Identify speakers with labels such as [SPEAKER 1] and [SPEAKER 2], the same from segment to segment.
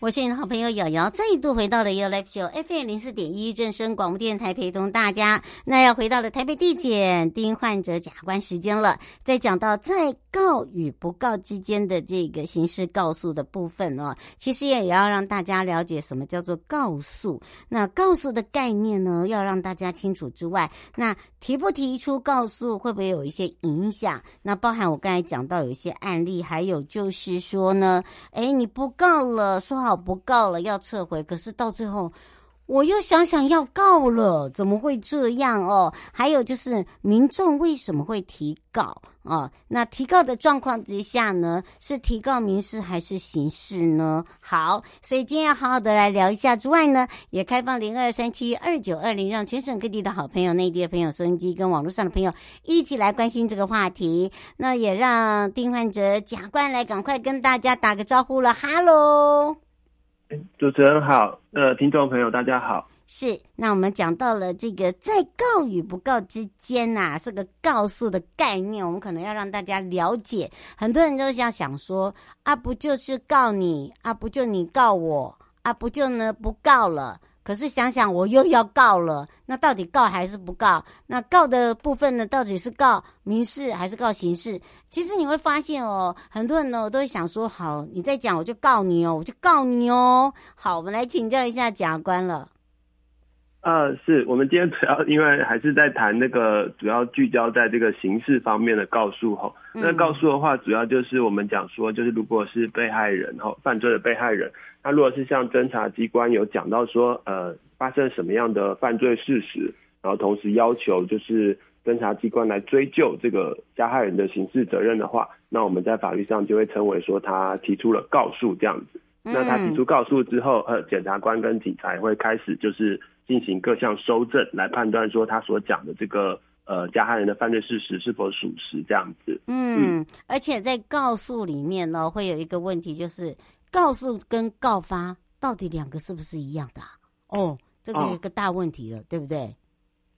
[SPEAKER 1] 我是你的好朋友瑶瑶，再度回到了 You Life Show FM 零四点一正声广播电台，陪同大家。那要回到了台北地检丁患者假关时间了，在讲到在告与不告之间的这个刑事告诉的部分哦，其实也要让大家了解什么叫做告诉。那告诉的概念呢，要让大家清楚之外，那提不提出告诉会不会有一些影响？那包含我刚才讲到有一些案例，还有就是说呢，诶，你不告了，说好。不告了，要撤回。可是到最后，我又想想要告了，怎么会这样哦？还有就是民众为什么会提告啊？那提告的状况之下呢，是提告民事还是刑事呢？好，所以今天要好好的来聊一下。之外呢，也开放零二三七二九二零，让全省各地的好朋友、内地的朋友、收音机跟网络上的朋友一起来关心这个话题。那也让丁焕哲检察官来赶快跟大家打个招呼了，哈喽。
[SPEAKER 2] 主持人好，呃，听众朋友大家好。
[SPEAKER 1] 是，那我们讲到了这个在告与不告之间呐、这个告诉的概念，我们可能要让大家了解。很多人都想想说，啊，不就是告你，啊，不就你告我，啊，不就呢不告了。可是想想，我又要告了，那到底告还是不告？那告的部分呢，到底是告民事还是告刑事？其实你会发现哦，很多人呢都会想说，好，你再讲我就告你哦，我就告你哦。好，我们来请教一下甲官了。
[SPEAKER 2] 呃，是我们今天主要因为还是在谈那个主要聚焦在这个刑事方面的告诉吼。那告诉的话，主要就是我们讲说，就是如果是被害人吼，犯罪的被害人，那如果是像侦查机关有讲到说，呃，发生什么样的犯罪事实，然后同时要求就是侦查机关来追究这个加害人的刑事责任的话，那我们在法律上就会称为说他提出了告诉这样子。那他提出告诉之后，呃，检察官跟警察会开始就是。进行各项搜证来判断说他所讲的这个呃加害人的犯罪事实是否属实这样子。
[SPEAKER 1] 嗯，而且在告诉里面呢，会有一个问题，就是告诉跟告发到底两个是不是一样的啊？哦，这个有一个大问题了，哦，对不对？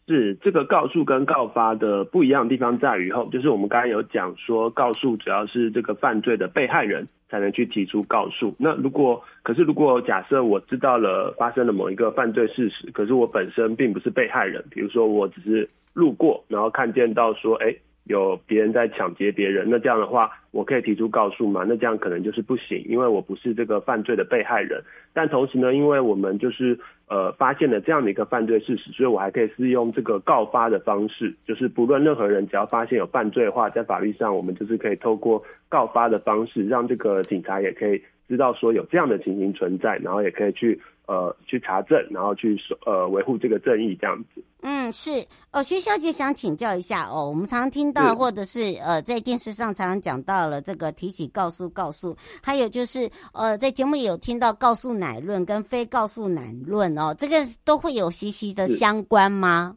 [SPEAKER 2] 是这个告诉跟告发的不一样的地方在于后，就是我们刚才有讲说，告诉主要是这个犯罪的被害人。才能去提出告诉。那如果，可是如果假设我知道了发生了某一个犯罪事实，可是我本身并不是被害人，比如说我只是路过，然后看见到说，哎，有别人在抢劫别人，那这样的话，我可以提出告诉吗？那这样可能就是不行，因为我不是这个犯罪的被害人。但同时呢，因为我们就是呃发现了这样的一个犯罪事实，所以我还可以是用这个告发的方式，就是不论任何人只要发现有犯罪的话，在法律上我们就是可以透过告发的方式，让这个警察也可以知道说有这样的情形存在，然后也可以去。呃，去查证，然后去呃维护这个正义，这样子。
[SPEAKER 1] 嗯，是哦，薛小姐想请教一下哦，我们常常听到，或者是呃，在电视上常常讲到了这个提起告诉告诉，还有就是呃，在节目里有听到告诉乃论跟非告诉乃论哦，这个都会有息息的相关吗？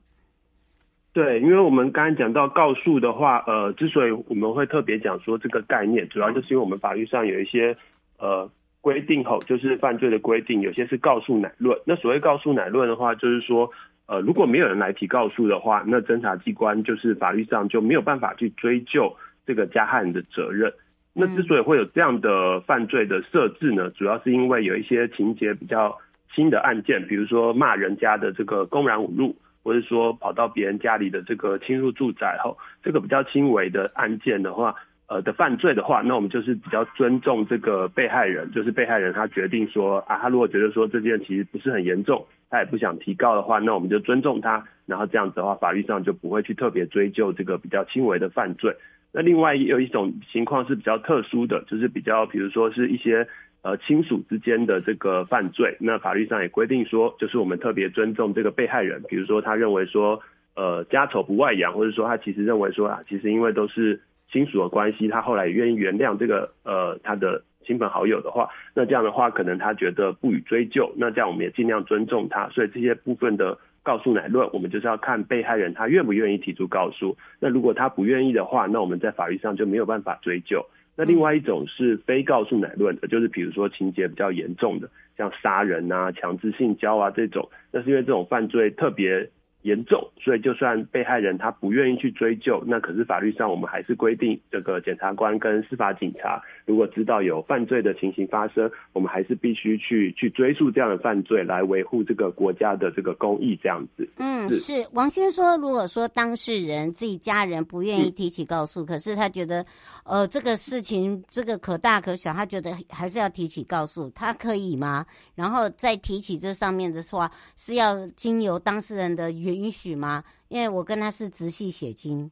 [SPEAKER 2] 对，因为我们刚刚讲到告诉的话，呃，之所以我们会特别讲说这个概念，主要就是因为我们法律上有一些呃。规定后就是犯罪的规定，有些是告诉乃论。那所谓告诉乃论的话，就是说，呃，如果没有人来提告诉的话，那侦查机关就是法律上就没有办法去追究这个加害人的责任。那之所以会有这样的犯罪的设置呢，主要是因为有一些情节比较轻的案件，比如说骂人家的这个公然侮辱，或者说跑到别人家里的这个侵入住宅后，这个比较轻微的案件的话。呃的犯罪的话，那我们就是比较尊重这个被害人，就是被害人他决定说啊，他如果觉得说这件其实不是很严重，他也不想提告的话，那我们就尊重他，然后这样子的话，法律上就不会去特别追究这个比较轻微的犯罪。那另外有一种情况是比较特殊的，就是比较比如说是一些呃亲属之间的这个犯罪，那法律上也规定说，就是我们特别尊重这个被害人，比如说他认为说呃家丑不外扬，或者说他其实认为说啊，其实因为都是。亲属的关系，他后来也愿意原谅这个呃他的亲朋好友的话，那这样的话可能他觉得不予追究，那这样我们也尽量尊重他。所以这些部分的告诉乃论，我们就是要看被害人他愿不愿意提出告诉。那如果他不愿意的话，那我们在法律上就没有办法追究。那另外一种是非告诉乃论的，就是比如说情节比较严重的，像杀人啊、强制性交啊这种，那是因为这种犯罪特别严重，所以就算被害人他不愿意去追究，那可是法律上我们还是规定，这个检察官跟司法警察如果知道有犯罪的情形发生，我们还是必须去去追溯这样的犯罪，来维护这个国家的这个公益这样子。
[SPEAKER 1] 嗯，是，是王先说，如果说当事人自己家人不愿意提起告诉，嗯、可是他觉得，呃，这个事情这个可大可小，他觉得还是要提起告诉，他可以吗？然后再提起这上面的话，是要经由当事人的原允许吗？因为我跟他是直系血亲。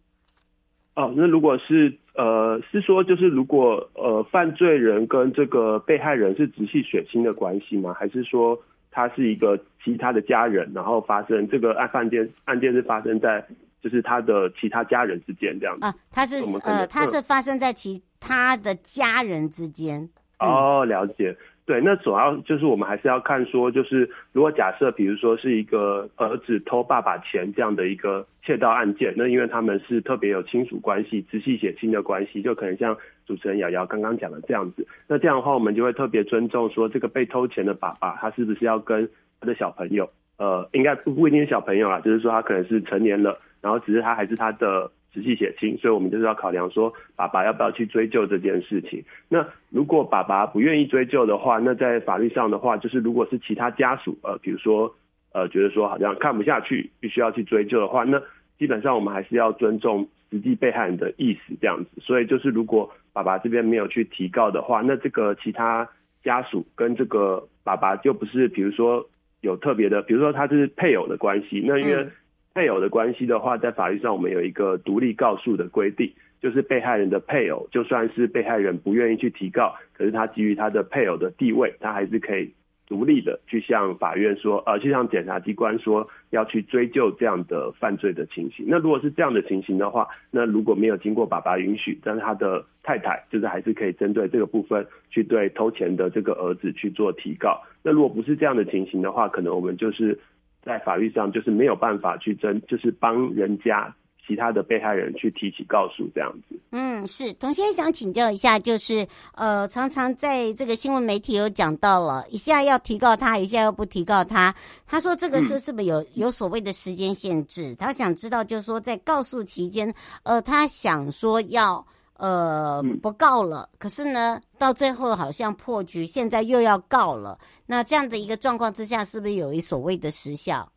[SPEAKER 2] 哦，那如果是呃，是说就是如果呃，犯罪人跟这个被害人是直系血亲的关系吗？还是说他是一个其他的家人，然后发生这个案案件案件是发生在就是他的其他家人之间这样子？
[SPEAKER 1] 啊，他是呃，他是发生在其他的家人之间。
[SPEAKER 2] 嗯、哦，了解。对，那主要就是我们还是要看说，就是如果假设，比如说是一个儿子偷爸爸钱这样的一个窃盗案件，那因为他们是特别有亲属关系、直系血亲的关系，就可能像主持人瑶瑶刚刚讲的这样子。那这样的话，我们就会特别尊重说，这个被偷钱的爸爸，他是不是要跟他的小朋友，呃，应该不一定是小朋友啦，就是说他可能是成年了，然后只是他还是他的。直系血亲，所以我们就是要考量说，爸爸要不要去追究这件事情。那如果爸爸不愿意追究的话，那在法律上的话，就是如果是其他家属，呃，比如说，呃，觉得说好像看不下去，必须要去追究的话，那基本上我们还是要尊重实际被害人的意思这样子。所以就是如果爸爸这边没有去提告的话，那这个其他家属跟这个爸爸就不是，比如说有特别的，比如说他是配偶的关系，那因为。配偶的关系的话，在法律上我们有一个独立告诉的规定，就是被害人的配偶，就算是被害人不愿意去提告，可是他基于他的配偶的地位，他还是可以独立的去向法院说，呃，去向检察机关说要去追究这样的犯罪的情形。那如果是这样的情形的话，那如果没有经过爸爸允许，但是他的太太就是还是可以针对这个部分去对偷钱的这个儿子去做提告。那如果不是这样的情形的话，可能我们就是。在法律上就是没有办法去争，就是帮人家其他的被害人去提起告诉这样子。
[SPEAKER 1] 嗯，是，童先生想请教一下，就是呃，常常在这个新闻媒体有讲到了，一下要提告他，一下又不提告他。他说这个是是不是有有所谓的时间限制？嗯、他想知道，就是说在告诉期间，呃，他想说要。呃，不告了。可是呢，到最后好像破局，现在又要告了。那这样的一个状况之下，是不是有一所谓的时效？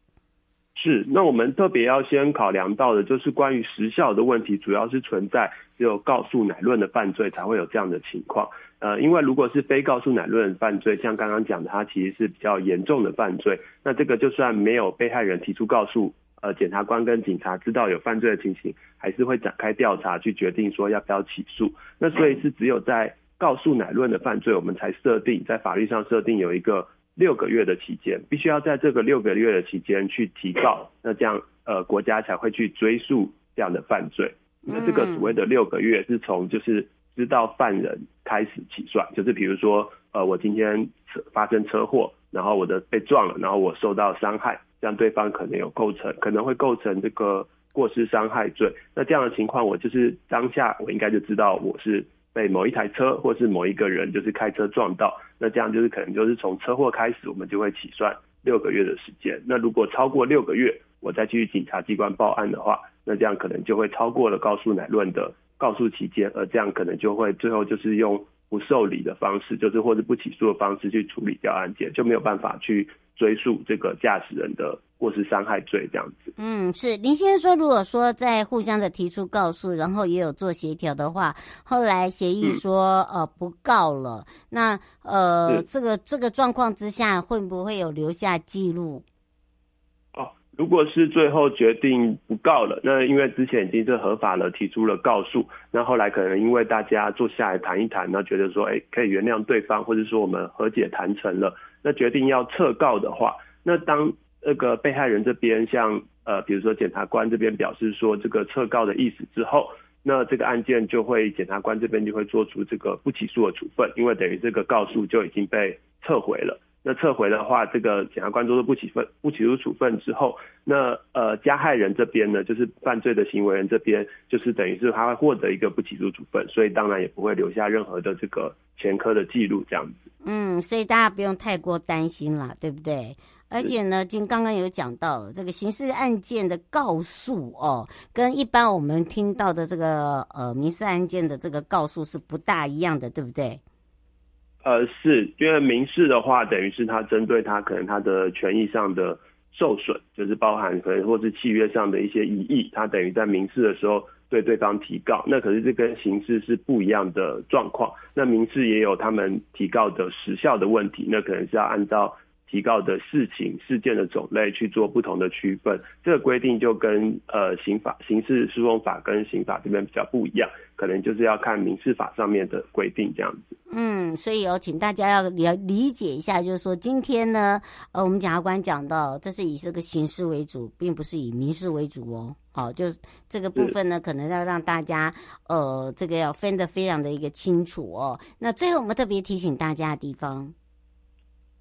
[SPEAKER 2] 是。那我们特别要先考量到的，就是关于时效的问题，主要是存在只有告诉乃论的犯罪才会有这样的情况。呃，因为如果是非告诉乃论犯罪，像刚刚讲的，它其实是比较严重的犯罪。那这个就算没有被害人提出告诉。呃，检察官跟警察知道有犯罪的情形，还是会展开调查，去决定说要不要起诉。那所以是只有在告诉乃论的犯罪，我们才设定在法律上设定有一个六个月的期间，必须要在这个六个月的期间去提告，那这样呃国家才会去追诉这样的犯罪。那这个所谓的六个月是从就是知道犯人开始起算，就是比如说呃我今天发生车祸，然后我的被撞了，然后我受到伤害。让对方可能有构成，可能会构成这个过失伤害罪。那这样的情况，我就是当下我应该就知道我是被某一台车或是某一个人就是开车撞到。那这样就是可能就是从车祸开始，我们就会起算六个月的时间。那如果超过六个月，我再去警察机关报案的话，那这样可能就会超过了告诉乃论的告诉期间，而这样可能就会最后就是用不受理的方式，就是或者不起诉的方式去处理掉案件，就没有办法去。追诉这个驾驶人的过失伤害罪这样子。
[SPEAKER 1] 嗯，是林先生说，如果说在互相的提出告诉，然后也有做协调的话，后来协议说、嗯、呃不告了，那呃这个这个状况之下，会不会有留下记
[SPEAKER 2] 录？如果是最后决定不告了，那因为之前已经是合法了，提出了告诉，那后来可能因为大家坐下来谈一谈，那觉得说，哎，可以原谅对方，或者说我们和解谈成了。那决定要撤告的话，那当那个被害人这边向呃，比如说检察官这边表示说这个撤告的意思之后，那这个案件就会检察官这边就会做出这个不起诉的处分，因为等于这个告诉就已经被撤回了。那撤回的话，这个检察官做出不起分不起诉处分之后，那呃加害人这边呢，就是犯罪的行为人这边，就是等于是他会获得一个不起诉处分，所以当然也不会留下任何的这个前科的记录这样子。
[SPEAKER 1] 嗯，所以大家不用太过担心了，对不对？而且呢，今刚刚有讲到这个刑事案件的告诉哦，跟一般我们听到的这个呃民事案件的这个告诉是不大一样的，对不对？
[SPEAKER 2] 呃，是因为民事的话，等于是他针对他可能他的权益上的受损，就是包含可能或是契约上的一些疑义，他等于在民事的时候对对方提告，那可是这跟刑事是不一样的状况。那民事也有他们提告的时效的问题，那可能是要按照。提告的事情、事件的种类去做不同的区分，这个规定就跟呃刑法、刑事诉讼法跟刑法这边比较不一样，可能就是要看民事法上面的规定这样子。
[SPEAKER 1] 嗯，所以有请大家要了理解一下，就是说今天呢，呃，我们检察官讲到，这是以这个刑事为主，并不是以民事为主哦。好，就这个部分呢，可能要让大家呃，这个要分得非常的一个清楚哦。那最后我们特别提醒大家的地方。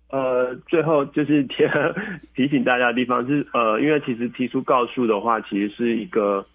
[SPEAKER 2] 呃，最后就是提 提醒大家的地方是，呃，因为其实提出告诉的话，其实是一个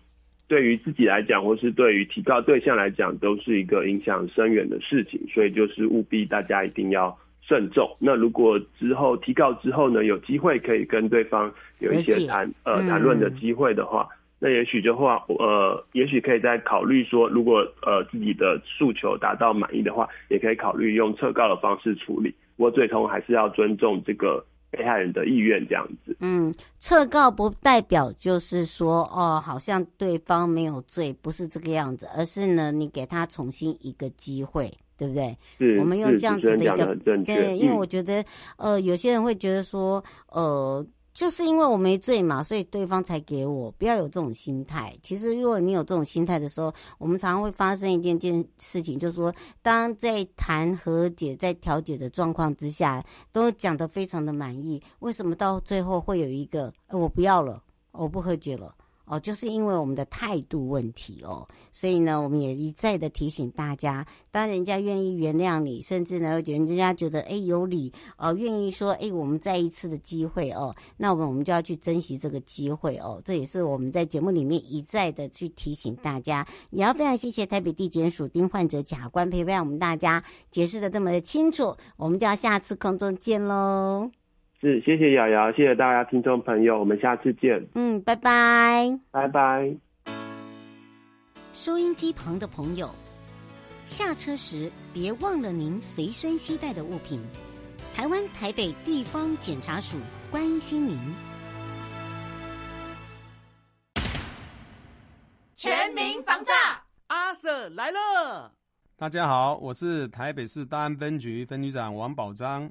[SPEAKER 2] 对于自己来讲，或是对于提告对象来讲，都是一个影响深远的事情，所以就是务必大家一定要慎重。那如果之后提告之后呢，有机会可以跟对方有一些谈呃谈论的机会的话，嗯、那也许的话，呃，也许可以再考虑说，如果呃自己的诉求达到满意的话，也可以考虑用撤告的方式处理。不过最终还是要尊重这个被害人的意愿，这样子。嗯，
[SPEAKER 1] 撤告不代表就是说，哦，好像对方没有罪，不是这个样子，而是呢，你给他重新一个机会，对不对？
[SPEAKER 2] 是，
[SPEAKER 1] 我们用这样子的一个，
[SPEAKER 2] 对，
[SPEAKER 1] 因为我觉得，嗯、呃，有些人会觉得说，呃。就是因为我没醉嘛，所以对方才给我。不要有这种心态。其实，如果你有这种心态的时候，我们常常会发生一件件事情，就是说，当在谈和解、在调解的状况之下，都讲得非常的满意，为什么到最后会有一个，呃，我不要了，我不和解了？哦，就是因为我们的态度问题哦，所以呢，我们也一再的提醒大家，当人家愿意原谅你，甚至呢，觉得人家觉得哎有理哦，愿意说哎我们再一次的机会哦，那我们我们就要去珍惜这个机会哦，这也是我们在节目里面一再的去提醒大家，也要非常谢谢台北地检署丁患者检察官陪伴我们大家解释的这么的清楚，我们就要下次空中见喽。
[SPEAKER 2] 是，谢谢瑶瑶，谢谢大家听众朋友，我们下次见。
[SPEAKER 1] 嗯，拜拜，
[SPEAKER 2] 拜拜。
[SPEAKER 1] 收音机旁的朋友，下车时别忘了您随身携带的物品。台湾台北地方检察署关心您。
[SPEAKER 3] 全民防诈，阿 Sir 来了。
[SPEAKER 4] 大家好，我是台北市大安分局分局长王宝章。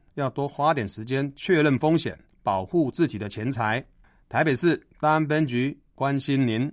[SPEAKER 4] 要多花点时间确认风险，保护自己的钱财。台北市大安分局关心您。